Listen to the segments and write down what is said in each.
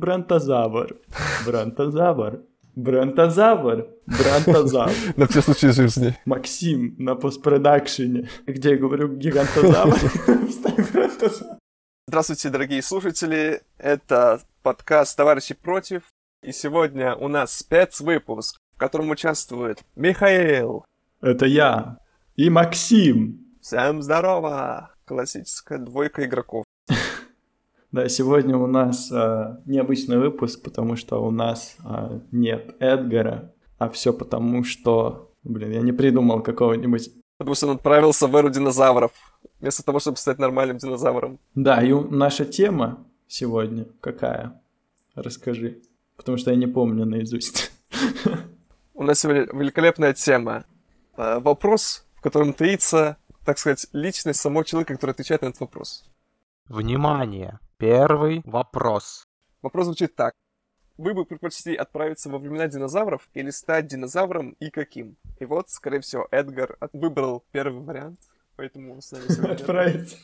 Бронтозавр. Бронтозавр. Бронтозавр. Бронтозавр. На все случаи жизни. Максим на постпродакшене, где я говорю гигантозавр. Здравствуйте, дорогие слушатели. Это подкаст «Товарищи против». И сегодня у нас спецвыпуск, в котором участвует Михаил. Это я. И Максим. Всем здорово! Классическая двойка игроков. Да, сегодня у нас э, необычный выпуск, потому что у нас э, нет Эдгара, а все потому, что, блин, я не придумал какого-нибудь. Потому что он отправился в эру динозавров, вместо того, чтобы стать нормальным динозавром. Да, и наша тема сегодня какая? Расскажи, потому что я не помню наизусть. У нас сегодня великолепная тема. Э, вопрос, в котором таится, так сказать, личность самого человека, который отвечает на этот вопрос. Внимание! Первый вопрос. Вопрос звучит так. Вы бы предпочли отправиться во времена динозавров или стать динозавром и каким? И вот, скорее всего, Эдгар выбрал первый вариант, поэтому он с нами сегодня. Отправиться.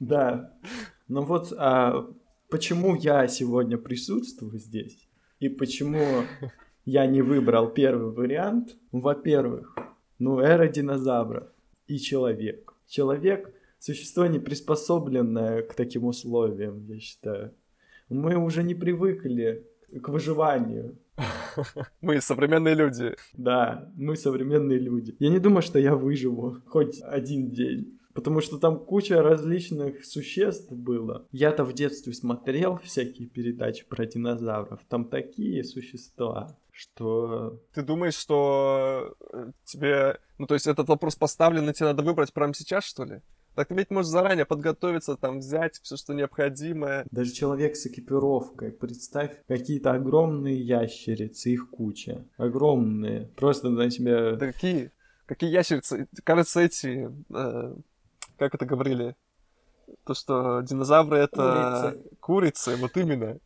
Да. Ну вот, а почему я сегодня присутствую здесь? И почему я не выбрал первый вариант? Во-первых, ну, эра динозавров и человек. Человек существо не приспособленное к таким условиям, я считаю. Мы уже не привыкли к выживанию. Мы современные люди. Да, мы современные люди. Я не думаю, что я выживу хоть один день. Потому что там куча различных существ было. Я-то в детстве смотрел всякие передачи про динозавров. Там такие существа, что... Ты думаешь, что э, тебе... Ну, то есть этот вопрос поставлен, и тебе надо выбрать прямо сейчас, что ли? Так ты ведь можешь заранее подготовиться, там, взять все, что необходимое. Даже человек с экипировкой. Представь, какие-то огромные ящерицы, их куча. Огромные. Просто на тебя... Да какие? Какие ящерицы? Кажется, эти... Э, как это говорили? То, что динозавры это курицы, курицы вот именно.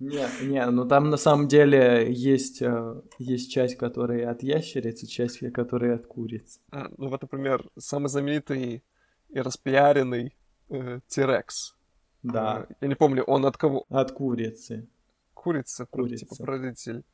Не, не, ну там на самом деле есть, э, есть часть, которая от ящерицы, часть, которая от куриц. А, ну вот, например, самый знаменитый и распиаренный э, Тирекс. Да. Э, я не помню, он от кого? От курицы. Курица, Курица. типа прародитель.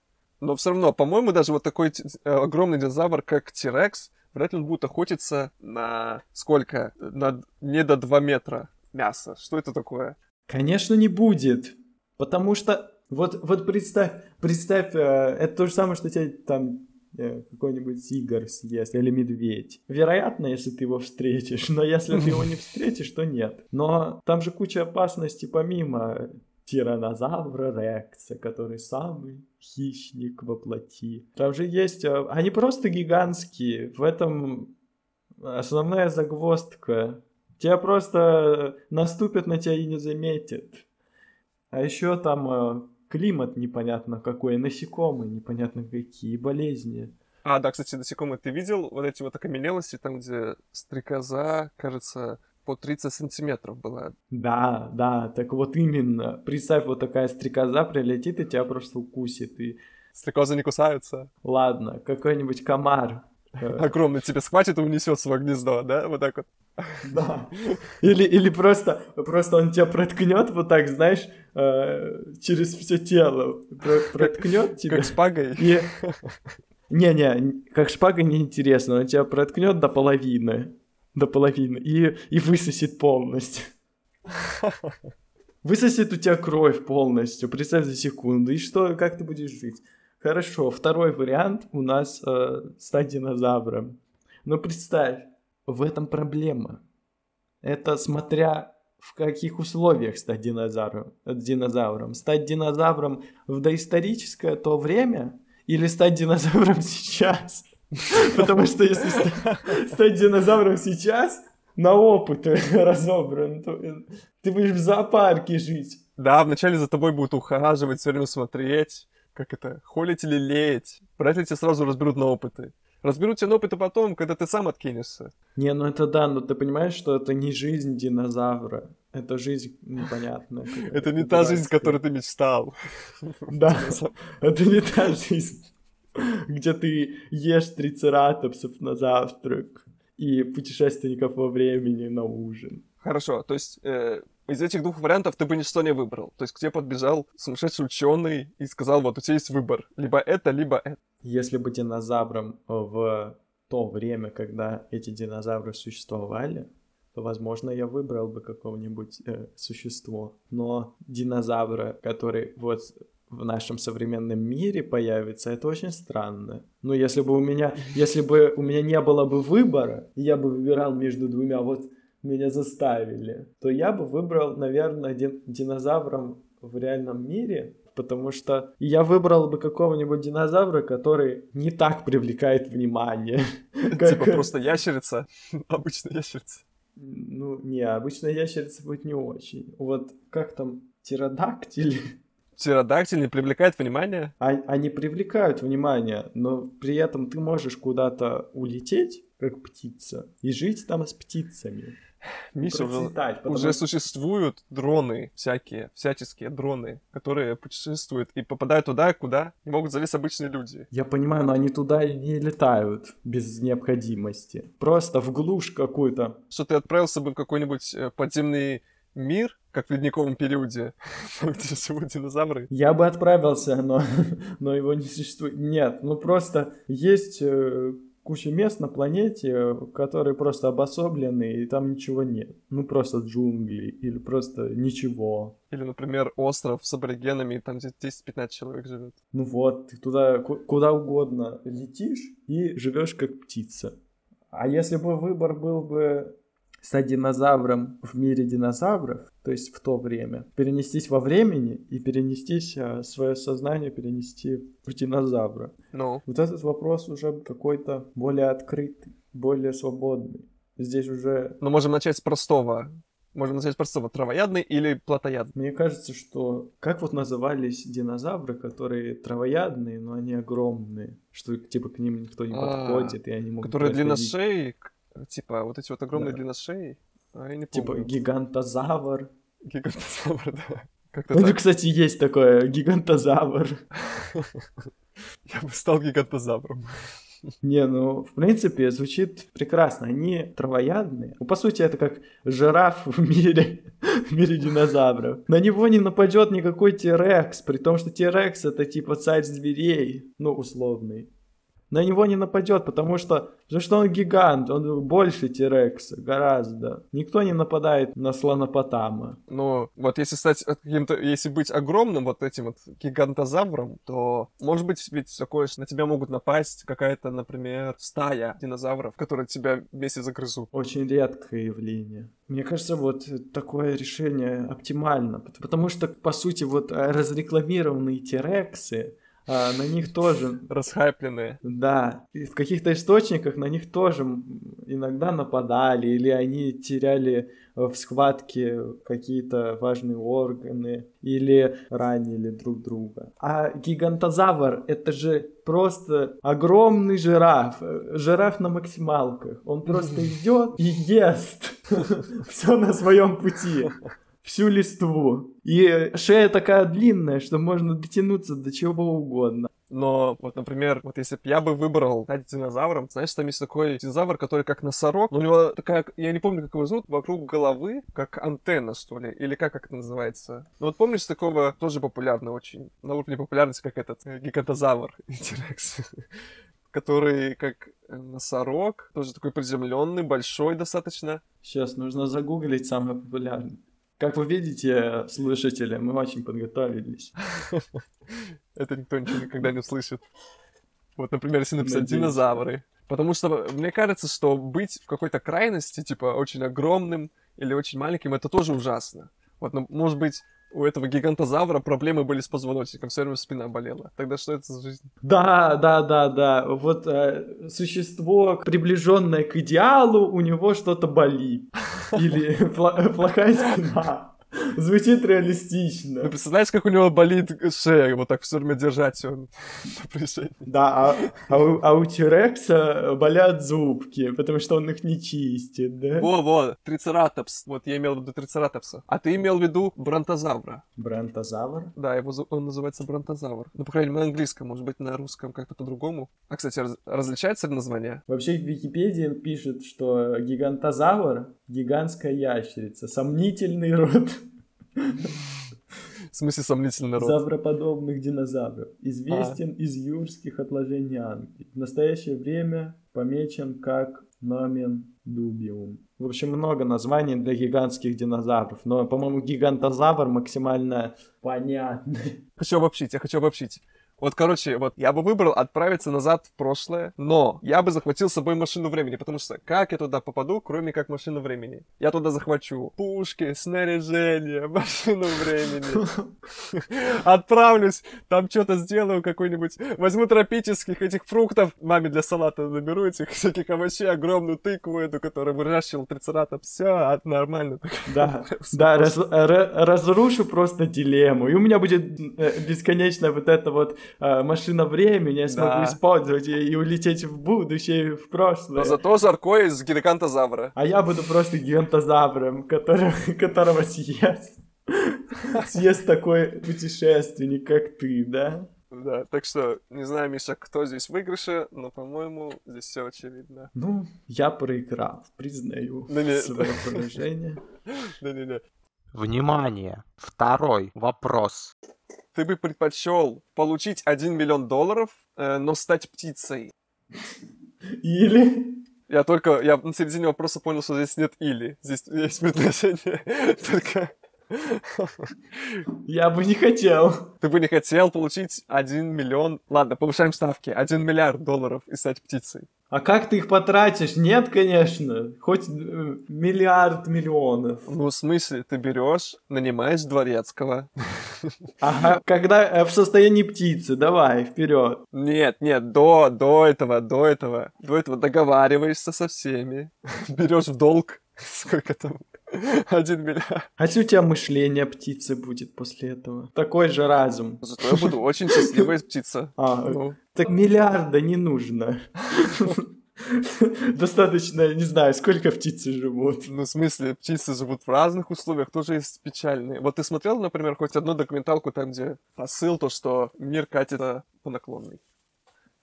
Но все равно, по-моему, даже вот такой э, огромный динозавр, как Тирекс, вряд ли он будет охотиться на сколько? На не до 2 метра мяса. Что это такое? Конечно, не будет. Потому что вот, вот представь, представь, э, это то же самое, что тебе там какой-нибудь тигр съест или медведь. Вероятно, если ты его встретишь, но если ты его не встретишь, то нет. Но там же куча опасностей помимо тиранозавра Рекса, который самый хищник во плоти. Там же есть... Э, они просто гигантские. В этом основная загвоздка. Тебя просто наступят на тебя и не заметят. А еще там э, климат непонятно какой, насекомые непонятно какие, болезни. А, да, кстати, насекомые, ты видел вот эти вот окаменелости, там, где стрекоза, кажется, по 30 сантиметров была. Да, да, так вот именно. Представь, вот такая стрекоза прилетит и тебя просто укусит. И... Стрекозы не кусаются? Ладно, какой-нибудь комар. Э, Огромный тебя схватит и унесет свое гнездо, да? Вот так вот. Да. Или, или просто, просто он тебя проткнет вот так, знаешь, э, через все тело. Проткнет тебя. Как шпагой? И... Не-не, как шпагой неинтересно. Он тебя проткнет до половины. До половины. И, и высосет полностью. Высосет у тебя кровь полностью. Представь за секунду. И что, как ты будешь жить? Хорошо, второй вариант у нас э, стать динозавром. Но представь, в этом проблема. Это смотря в каких условиях стать динозавром, динозавром. Стать динозавром в доисторическое то время или стать динозавром сейчас? Потому что если стать динозавром сейчас, на опыт разобран, то ты будешь в зоопарке жить. Да, вначале за тобой будут ухаживать, все время смотреть, как это, холить или леять. Вряд ли тебя сразу разберут на опыты. Разберут тебя на опыты потом, когда ты сам откинешься. Не, ну это да, но ты понимаешь, что это не жизнь динозавра. Это жизнь непонятная. Это не та жизнь, которую ты мечтал. Да, это не та жизнь, где ты ешь трицератопсов на завтрак и путешественников во времени на ужин. Хорошо, то есть э, из этих двух вариантов ты бы ничто не выбрал. То есть к тебе подбежал сумасшедший ученый и сказал, вот у тебя есть выбор. Либо это, либо это. Если бы динозаврам в то время, когда эти динозавры существовали, то, возможно, я выбрал бы какого-нибудь э, существо. Но динозавра, который вот в нашем современном мире появится, это очень странно. Но если бы у меня, если бы у меня не было бы выбора, я бы выбирал между двумя, вот меня заставили, то я бы выбрал, наверное, дин- динозавром в реальном мире, потому что я выбрал бы какого-нибудь динозавра, который не так привлекает внимание. Типа просто ящерица, обычная ящерица. Ну, не, обычная ящерица будет не очень. Вот как там, птеродактиль? Птеродактиль не привлекает внимание? А, они привлекают внимание, но при этом ты можешь куда-то улететь, как птица, и жить там с птицами. Миша, процветать, потому... уже существуют дроны всякие, всяческие дроны, которые путешествуют и попадают туда, куда не могут залезть обычные люди. Я понимаю, но они туда и не летают без необходимости. Просто в глушь какую-то. Что ты отправился бы в какой-нибудь э, подземный мир, как в ледниковом периоде, где живут динозавры. Я бы отправился, но, но его не существует. Нет, ну просто есть э, куча мест на планете, которые просто обособлены, и там ничего нет. Ну, просто джунгли, или просто ничего. Или, например, остров с аборигенами, там где 10-15 человек живет. Ну вот, ты туда куда угодно летишь и живешь как птица. А если бы выбор был бы стать динозавром в мире динозавров, то есть в то время, перенестись во времени и перенестись а, свое сознание, перенести в динозавра. Ну. Вот этот вопрос уже какой-то более открытый, более свободный. Здесь уже... Но можем начать с простого. Можем начать с простого. Травоядный или плотоядный? Мне кажется, что... Как вот назывались динозавры, которые травоядные, но они огромные? Что типа к ним никто не а, подходит, и они могут... Которые длинношеи, Типа вот эти вот огромные да. длинношеи, а я не типа помню. Типа гигантозавр. Гигантозавр, да. Как-то ну, так. кстати, есть такое, гигантозавр. Я бы стал гигантозавром. Не, ну, в принципе, звучит прекрасно. Они травоядные. Ну, по сути, это как жираф в мире, в мире динозавров. На него не нападет никакой Тирекс, при том, что Тирекс это типа царь зверей, ну, условный на него не нападет, потому что, потому что он гигант, он больше Тирекса, гораздо. Никто не нападает на слонопотама. Ну, вот если стать каким-то, если быть огромным вот этим вот гигантозавром, то, может быть, ведь такое, что на тебя могут напасть какая-то, например, стая динозавров, которые тебя вместе загрызут. Очень редкое явление. Мне кажется, вот такое решение оптимально, потому что, по сути, вот разрекламированные Тирексы, а, на них тоже... Расхайпленные. Да. И в каких-то источниках на них тоже иногда нападали, или они теряли в схватке какие-то важные органы, или ранили друг друга. А гигантозавр — это же просто огромный жираф, жираф на максималках. Он просто идет и ест все на своем пути всю листву. И шея такая длинная, что можно дотянуться до чего угодно. Но вот, например, вот если бы я бы выбрал стать динозавром, знаешь, там есть такой динозавр, который как носорог, но у него такая, я не помню, как его зовут, вокруг головы, как антенна, что ли, или как, как это называется. Ну вот помнишь такого, тоже популярный очень, на уровне популярности, как этот э, гигантозавр, Тирекс который как носорог, тоже такой приземленный, большой достаточно. Сейчас нужно загуглить самый популярный. Как вы видите, слушатели, мы очень подготовились. Это никто ничего никогда не услышит. Вот, например, если написать динозавры. Потому что мне кажется, что быть в какой-то крайности, типа очень огромным или очень маленьким, это тоже ужасно. Вот, ну, может быть, у этого гигантозавра проблемы были с позвоночником, все время спина болела. Тогда что это за жизнь? Да, да, да, да. Вот э, существо, приближенное к идеалу, у него что-то болит. Или плохая спина. Звучит реалистично. Ну, представляешь, как у него болит шея, вот так все время держать он. Да, а, а, у, а у Тирекса болят зубки, потому что он их не чистит, да? Во-во, трицератопс. Вот я имел в виду трицератопса. А ты имел в виду бронтозавра. Бронтозавр? Да, его, он называется бронтозавр. Ну, по крайней мере, на английском, может быть, на русском как-то по-другому. А, кстати, раз- различается ли название? Вообще в Википедии пишет, что гигантозавр — гигантская ящерица, сомнительный род В смысле, сомнительный народ. завроподобных динозавров, известен из юрских отложений Англии. В настоящее время помечен как номен дубиум. В общем, много названий для гигантских динозавров, но, по-моему, гигантозавр максимально понятный. Хочу обобщить, я хочу обобщить. Вот, короче, вот я бы выбрал отправиться назад в прошлое, но я бы захватил с собой машину времени, потому что как я туда попаду, кроме как машину времени? Я туда захвачу пушки, снаряжение, машину времени. Отправлюсь, там что-то сделаю какой-нибудь, возьму тропических этих фруктов, маме для салата наберу этих всяких овощей, огромную тыкву эту, которую выращивал трицератоп, все, нормально. Да, да, раз- ра- разрушу просто дилемму. И у меня будет э, бесконечная вот эта вот э, машина времени, я смогу Да. использовать и, и улететь в будущее, в прошлое. Но зато Жарко из гигантозавра. А я буду просто гигантозавром, который, которого съест. Съест такой путешественник, как ты, да? Да, так что не знаю, Миша, кто здесь в выигрыше, но, по-моему, здесь все очевидно. Ну, я проиграл, признаю Да не- свое поражение. Да-не-не. Внимание! Второй вопрос. Ты бы предпочел получить 1 миллион долларов, э, но стать птицей. Или... Я только, я на середине вопроса понял, что здесь нет или. Здесь есть предложение только... Я бы не хотел. Ты бы не хотел получить 1 миллион... Ладно, повышаем ставки. 1 миллиард долларов и стать птицей. А как ты их потратишь? Нет, конечно. Хоть э, миллиард миллионов. Ну, в смысле, ты берешь, нанимаешь дворецкого. Ага, когда э, в состоянии птицы, давай, вперед. Нет, нет, до, до этого, до этого, до этого договариваешься со всеми, берешь в долг, сколько там, один миллиард. А если у тебя мышление птицы будет после этого? Такой же разум. Зато я буду очень счастливая птица. А, Ну, так миллиарда не нужно. Достаточно, не знаю, сколько птицы живут. ну, в смысле, птицы живут в разных условиях, тоже есть печальные. Вот ты смотрел, например, хоть одну документалку там, где посыл то, что мир катится по наклонной?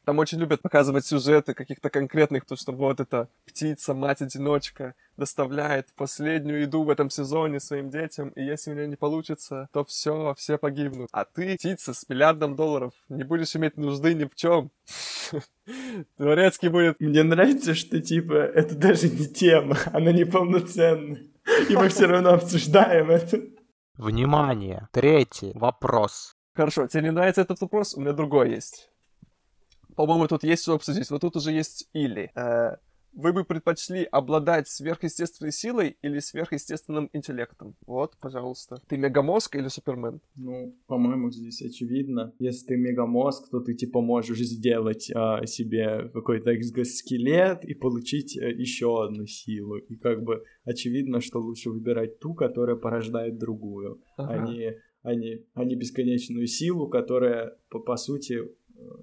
Там очень любят показывать сюжеты каких-то конкретных, то, что вот эта птица, мать-одиночка, доставляет последнюю еду в этом сезоне своим детям, и если у нее не получится, то все, все погибнут. А ты, птица с миллиардом долларов, не будешь иметь нужды ни в чем. Дворецкий будет Мне нравится, что, типа, это даже не тема, она неполноценная. И мы все равно обсуждаем это. Внимание! Третий вопрос. Хорошо, тебе не нравится этот вопрос? У меня другой есть. По-моему, тут есть что обсудить. Вот тут уже есть или. Э, Вы бы предпочли обладать сверхъестественной силой или сверхъестественным интеллектом? Вот, пожалуйста. Ты мегамозг или супермен? Ну, по-моему, здесь очевидно. Если ты мегамозг, то ты, типа, можешь сделать а, себе какой-то экзоскелет и получить еще одну силу. И как бы очевидно, что лучше выбирать ту, которая порождает другую, а Ага. не, а не, а не бесконечную силу, которая, по, по сути, э,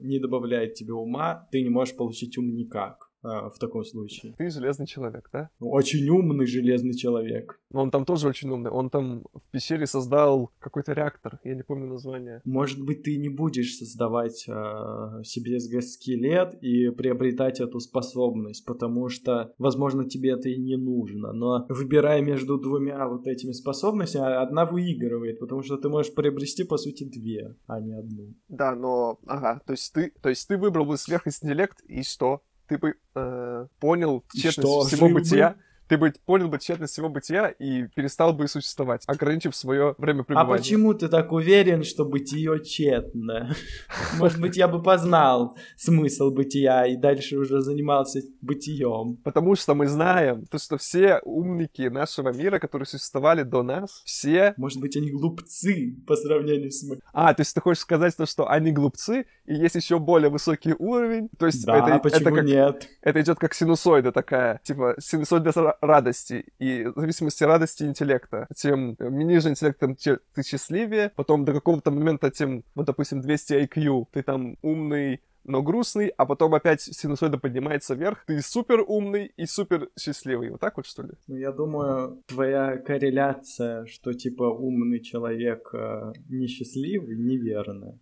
не добавляет тебе ума, ты не можешь получить ум никак а, в таком случае. Ты железный человек, да? Очень умный железный человек. Но он там тоже очень умный. Он там в пещере создал какой-то реактор. Я не помню название. Может быть, ты не будешь создавать э, себе скелет и приобретать эту способность, потому что, возможно, тебе это и не нужно. Но выбирая между двумя вот этими способностями, одна выигрывает, потому что ты можешь приобрести, по сути, две, а не одну. Да, но... Ага, то есть ты, то есть ты выбрал бы сверхинтеллект, и что? Ты бы э, понял тщетность что, всего жил бы? Ты бы понял бы тщетность всего бытия и перестал бы существовать, ограничив свое время А пребывания. почему ты так уверен, что бытие тщетно? Может быть, я бы познал смысл бытия и дальше уже занимался бытием. Потому что мы знаем, то, что все умники нашего мира, которые существовали до нас, все... Может быть, они глупцы по сравнению с мы. А, то есть ты хочешь сказать то, что они глупцы, и есть еще более высокий уровень? То есть Да, это, почему это как нет? Это идет как синусоида такая. Типа, синусоида радости. И в зависимости радости интеллекта. Тем ниже интеллектом ты счастливее, потом до какого-то момента, тем, вот, допустим, 200 IQ, ты там умный, но грустный, а потом опять синусоида поднимается вверх, ты супер умный и супер счастливый. Вот так вот, что ли? Ну, я думаю, твоя корреляция, что, типа, умный человек э, несчастливый, неверная.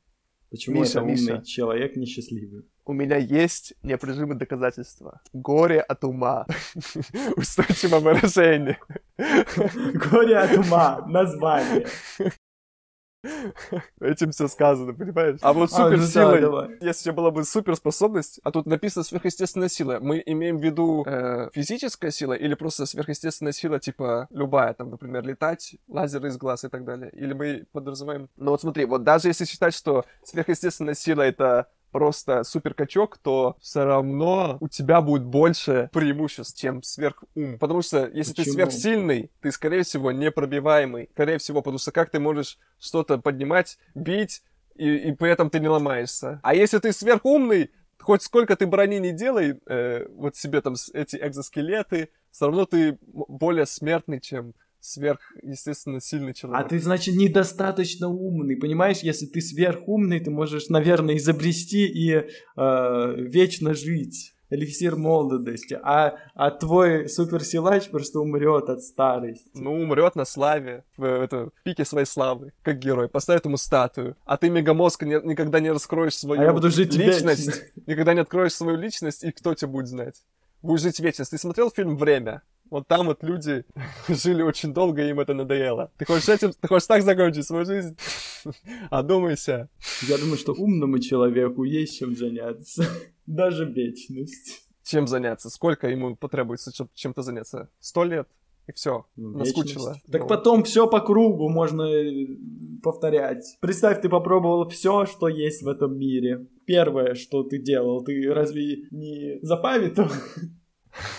Почему Миша, это умный Миша. человек несчастливый? У меня есть неопровержимые доказательства. Горе от ума. Устойчивое выражение. Горе от ума. Название. Этим все сказано, понимаешь? А вот а, ну суперсилой, а, если у тебя была бы суперспособность, а тут написано сверхъестественная сила, мы имеем в виду э, физическая сила или просто сверхъестественная сила, типа любая, там, например, летать, лазеры из глаз и так далее? Или мы подразумеваем... Ну вот смотри, вот даже если считать, что сверхъестественная сила — это просто суперкачок, то все равно у тебя будет больше преимуществ, чем сверхум. Потому что если Почему? ты сверхсильный, ты, скорее всего, непробиваемый. Скорее всего, потому что как ты можешь что-то поднимать, бить, и, и при этом ты не ломаешься. А если ты сверхумный, хоть сколько ты брони не делай, э, вот себе там эти экзоскелеты, все равно ты более смертный, чем сверх, естественно, сильный человек. А ты, значит, недостаточно умный, понимаешь? Если ты сверхумный, ты можешь, наверное, изобрести и э, вечно жить. Эликсир молодости. А, а твой суперсилач просто умрет от старости. Ну, умрет на славе, в, это, в пике своей славы, как герой. Поставят ему статую. А ты мегамозг не, никогда не раскроешь свою а я буду жить личность. Вечно. Никогда не откроешь свою личность, и кто тебя будет знать? Будешь жить вечность. Ты смотрел фильм «Время»? Вот там вот люди жили очень долго, и им это надоело. Ты хочешь этим, ты хочешь так закончить свою жизнь? Одумайся. Я думаю, что умному человеку есть чем заняться. Даже вечность. Чем заняться? Сколько ему потребуется чем-то заняться? Сто лет? И все, ну, наскучило. Так ну. потом все по кругу можно э, повторять. Представь, ты попробовал все, что есть в этом мире. Первое, что ты делал, ты разве не за памяту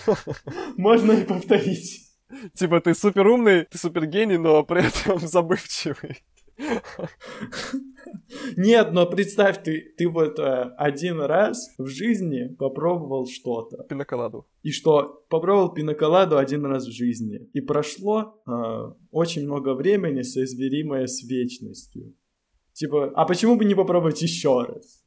Можно и повторить. Типа ты супер умный, ты супер гений, но при этом забывчивый. Нет, но представь, ты, ты вот э, один раз в жизни попробовал что-то. Пиноколаду. И что? Попробовал пиноколаду один раз в жизни. И прошло э, очень много времени, соизмеримое с вечностью. Типа, а почему бы не попробовать еще раз?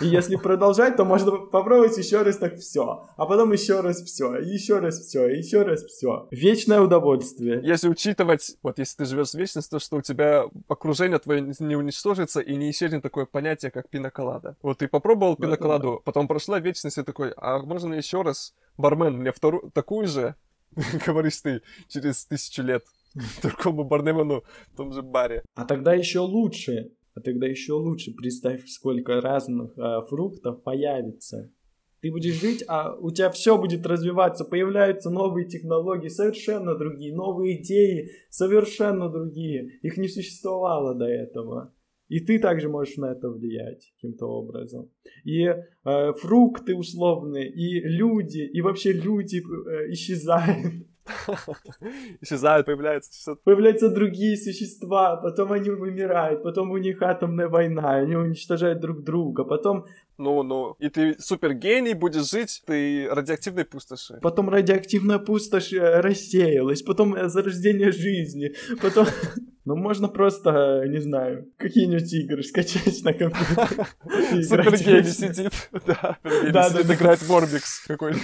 И если продолжать, то можно попробовать еще раз так все, а потом еще раз все, еще раз все, еще раз все. Вечное удовольствие. Если учитывать, вот если ты живешь в вечности, то что у тебя окружение твое не уничтожится и не исчезнет такое понятие, как пиноколада. Вот ты попробовал пиноколаду, потом прошла вечность и такой, а можно еще раз, бармен, мне вторую, такую же, говоришь ты, через тысячу лет другому бармену в том же баре. А тогда еще лучше а тогда еще лучше представь, сколько разных а, фруктов появится. Ты будешь жить, а у тебя все будет развиваться, появляются новые технологии, совершенно другие, новые идеи, совершенно другие. Их не существовало до этого. И ты также можешь на это влиять каким-то образом. И э, фрукты условные, и люди, и вообще люди э, исчезают. Исчезают, появляются... Появляются другие существа, потом они вымирают, потом у них атомная война, они уничтожают друг друга, потом... Ну, ну, и ты супергений, будешь жить ты радиоактивной пустоши. Потом радиоактивная пустошь э, рассеялась, потом э, зарождение жизни, потом... Ну, можно просто, не знаю, какие-нибудь игры скачать на компьютер. Супергений сидит, да, да, играет в Морбикс какой-нибудь.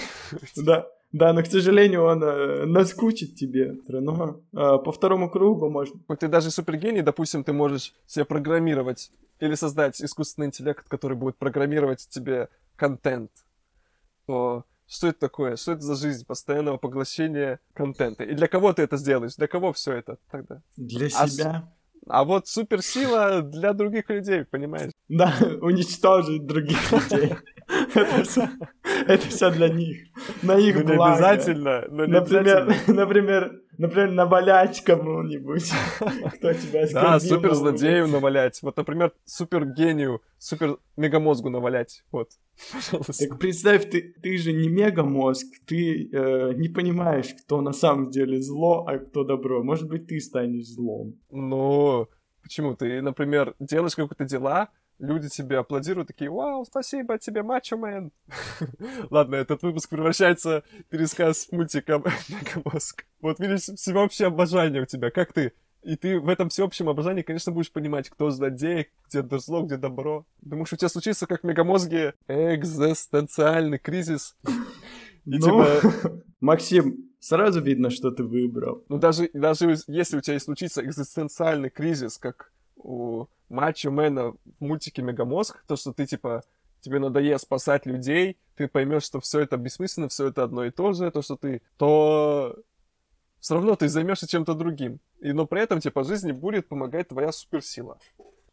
Да. Да, но, к сожалению, он э, наскучит тебе. Но э, по второму кругу можно. Вот ты даже супергений, допустим, ты можешь себе программировать или создать искусственный интеллект, который будет программировать тебе контент. То что это такое? Что это за жизнь постоянного поглощения контента? И для кого ты это сделаешь? Для кого все это тогда? Для а себя. А вот суперсила для других людей, понимаешь? Да, уничтожить других людей. Это все, для них. На их ну, благо. обязательно. Но не например, обязательно. например, например, навалять кому-нибудь, кто тебя оскорбил. Да, супер злодею навалять. Вот, например, супер гению, супер мегамозгу навалять. Вот. Пожалуйста. Так представь, ты, ты же не мегамозг, ты э, не понимаешь, кто на самом деле зло, а кто добро. Может быть, ты станешь злом. Ну, почему? Ты, например, делаешь какие-то дела, люди тебе аплодируют, такие, вау, спасибо тебе, мачо мэн. Ладно, этот выпуск превращается в пересказ мультика Мегамозг. Вот видишь, всеобщее обожание у тебя, как ты? И ты в этом всеобщем обожании, конечно, будешь понимать, кто злодей, где зло, где добро. Думаешь, у тебя случится, как в Мегамозге, экзистенциальный кризис. И ну, типа... Максим, сразу видно, что ты выбрал. Ну, даже, даже если у тебя и случится экзистенциальный кризис, как у Мачо Мэна в мультике Мегамозг, то, что ты, типа, тебе надоест спасать людей, ты поймешь, что все это бессмысленно, все это одно и то же, то, что ты, то все равно ты займешься чем-то другим. И, но при этом тебе по жизни будет помогать твоя суперсила.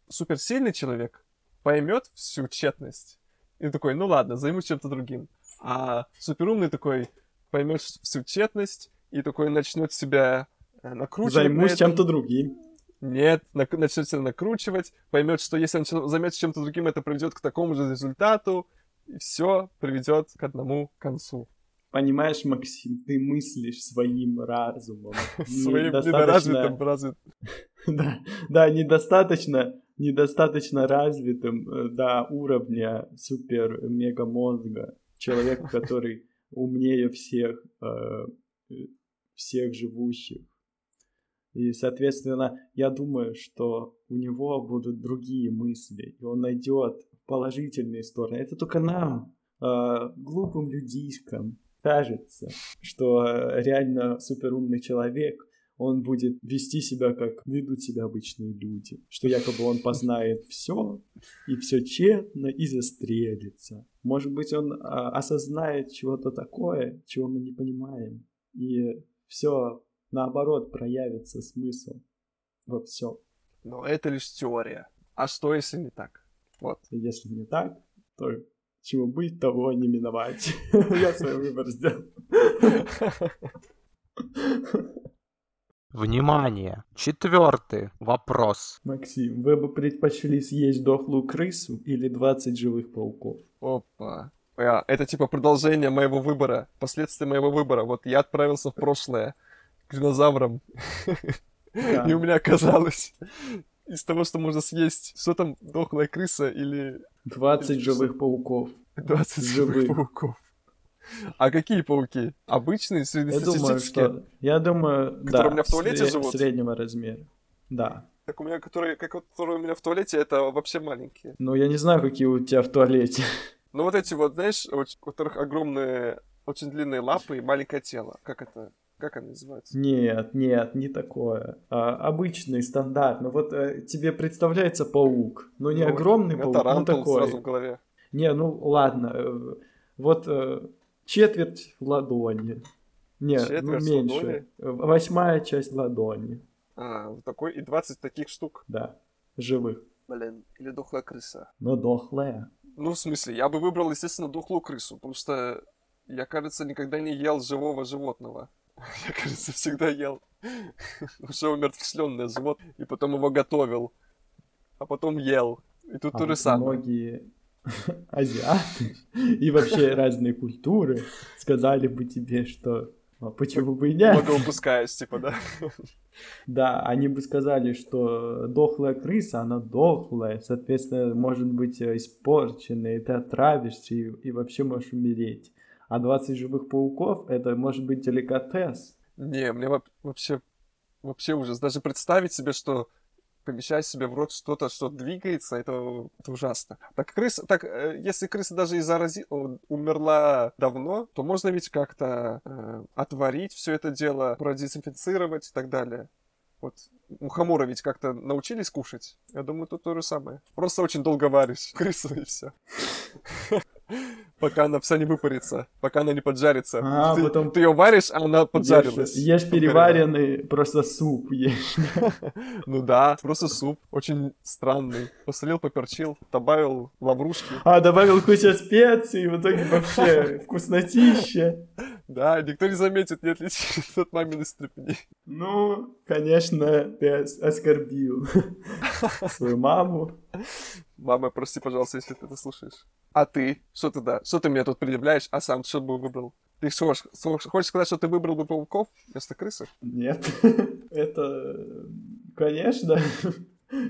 Суперсильный человек поймет всю тщетность и такой, ну ладно, займусь чем-то другим. А суперумный такой поймет всю тщетность и такой начнет себя э, накручивать. Займусь чем-то другим. Нет, начнет себя накручивать, поймет, что если он займется чем-то другим, это приведет к такому же результату, и все приведет к одному концу. Понимаешь, Максим, ты мыслишь своим разумом. Своим недоразвитым развитым. Да, да, недостаточно, недостаточно развитым э, до уровня супер-мега-мозга. Человек, который умнее всех, э, всех живущих. И, соответственно, я думаю, что у него будут другие мысли, и он найдет положительные стороны. Это только нам, э, глупым людишкам, кажется, что реально суперумный человек, он будет вести себя, как ведут себя обычные люди. Что якобы он познает все, и все тщетно, и застрелится. Может быть, он а, осознает чего-то такое, чего мы не понимаем. И все наоборот, проявится смысл во всем. Но это лишь теория. А что, если не так? Вот. Если не так, то чего быть, того не миновать. Я свой выбор сделал. Внимание! Четвертый вопрос. Максим, вы бы предпочли съесть дохлую крысу или 20 живых пауков? Опа. А, это типа продолжение моего выбора, последствия моего выбора. Вот я отправился в прошлое к динозаврам. Да. И у меня оказалось из того, что можно съесть, что там, дохлая крыса или... 20 или живых пауков. 20 живых. живых пауков. А какие пауки? Обычные, среднестатистические? Я думаю, что... Я думаю, которые да. у меня в туалете сред... живут? Среднего размера. Да. Так у меня, которые, как которые у меня в туалете, это вообще маленькие. Ну, я не знаю, какие у тебя в туалете. Ну, вот эти вот, знаешь, у которых огромные, очень длинные лапы и маленькое тело. Как это? Как она называется? Нет, нет, не такое. А, обычный, стандартный. Вот э, тебе представляется паук, но не ну, огромный паук, но такой. сразу в голове. Не, ну ладно. Э, вот э, четверть ладони. Нет, ну, четверть ну меньше. Ладони? Восьмая часть ладони. А, вот такой и 20 таких штук. Да, живых. Блин, или дохлая крыса. Ну, дохлая. Ну, в смысле, я бы выбрал, естественно, дохлую крысу, потому что я, кажется, никогда не ел живого животного. Я, кажется, всегда ел уже умертвленное животное, и потом его готовил, а потом ел. И тут а то же самое. Многие азиаты и вообще разные культуры сказали бы тебе, что а почему бы и нет? Много упускаешь, типа, да? Да, они бы сказали, что дохлая крыса, она дохлая, соответственно, может быть э, испорченная, и ты отравишься, и, и вообще можешь умереть. А 20 живых пауков это может быть деликатес. Не, мне вообще вообще ужас. Даже представить себе, что помещать себе в рот что-то, что двигается, это, это ужасно. Так крыса, так э, если крыса даже и зарази, умерла давно, то можно ведь как-то э, отварить все это дело, продезинфицировать и так далее. Вот мухомора ведь как-то научились кушать. Я думаю, тут то же самое. Просто очень долго варишь крысу и все пока она вся не выпарится, пока она не поджарится. А, ты, потом... ты ее варишь, а она поджарилась. Ешь, ешь переваренный просто суп ешь. Ну да, просто суп. Очень странный. Посолил, поперчил, добавил лаврушки. А, добавил кучу специй, в итоге вообще вкуснотища. Да, никто не заметит, не отличит от маминой стрепни. Ну, конечно, ты оскорбил свою маму. Мама, прости, пожалуйста, если ты это слушаешь. А ты? Что ты, да? Что ты мне тут предъявляешь, а сам что бы выбрал? Ты хочешь сказать, что ты выбрал бы пауков вместо крысы? Нет. Это, конечно.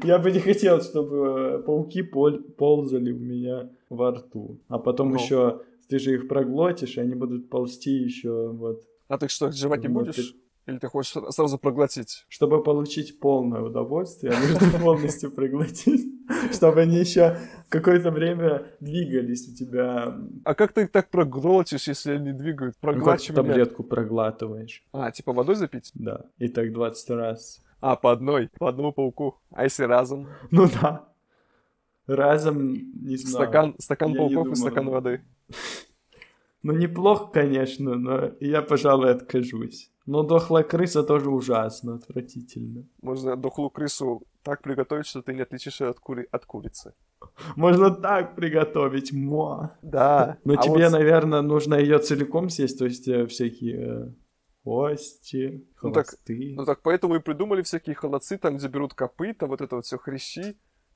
Я бы не хотел, чтобы пауки пол- ползали у меня во рту. А потом Ну. еще ты же их проглотишь, и они будут ползти еще вот. А ты что, жевать не будешь? Или ты хочешь сра- сразу проглотить? Чтобы получить полное удовольствие, нужно полностью проглотить, чтобы они еще какое-то время двигались у тебя. А как ты их так проглотишь, если они двигают? Ну, Проглачивание. таблетку проглатываешь. А, типа водой запить? Да. И так 20 раз. А, по одной, по одному пауку. А если разом? Ну да. Разом, не знаю. Стакан, стакан Я пауков и стакан воды. Ну, неплохо, конечно, но я, пожалуй, откажусь. Но дохлая крыса тоже ужасно, отвратительно. Можно дохлую крысу так приготовить, что ты не отличишь ее от, кури... от курицы. Можно так приготовить, мо. Да. Но А тебе, вот- наверное, нужно ее целиком съесть, то есть э, всякие э, кости, Ну так-. Ну так поэтому и придумали всякие холодцы, там, где берут копыта, вот это вот все хрящи,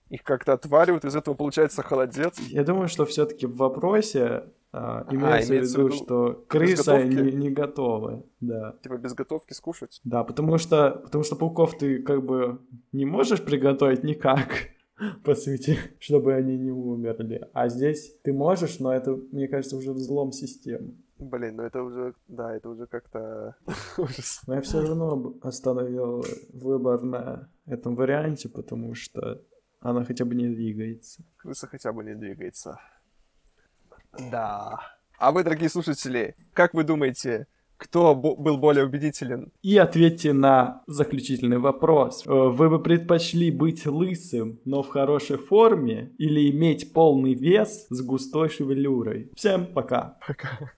их как-то отваривают, из этого получается холодец. Я думаю, что все-таки в вопросе а, имеется, имеется в виду, что крыса не, не готова. Да. Типа без готовки скушать. Да, потому что, потому что пауков ты как бы не можешь приготовить никак, по сути, чтобы они не умерли. А здесь ты можешь, но это, мне кажется, уже взлом системы. Блин, ну это уже, да, это уже как-то ужас. Но я все равно остановил выбор на этом варианте, потому что она хотя бы не двигается. Крыса хотя бы не двигается. Да. А вы, дорогие слушатели, как вы думаете, кто был более убедителен? И ответьте на заключительный вопрос. Э, Вы бы предпочли быть лысым, но в хорошей форме, или иметь полный вес с густой шевелюрой? Всем пока. Пока.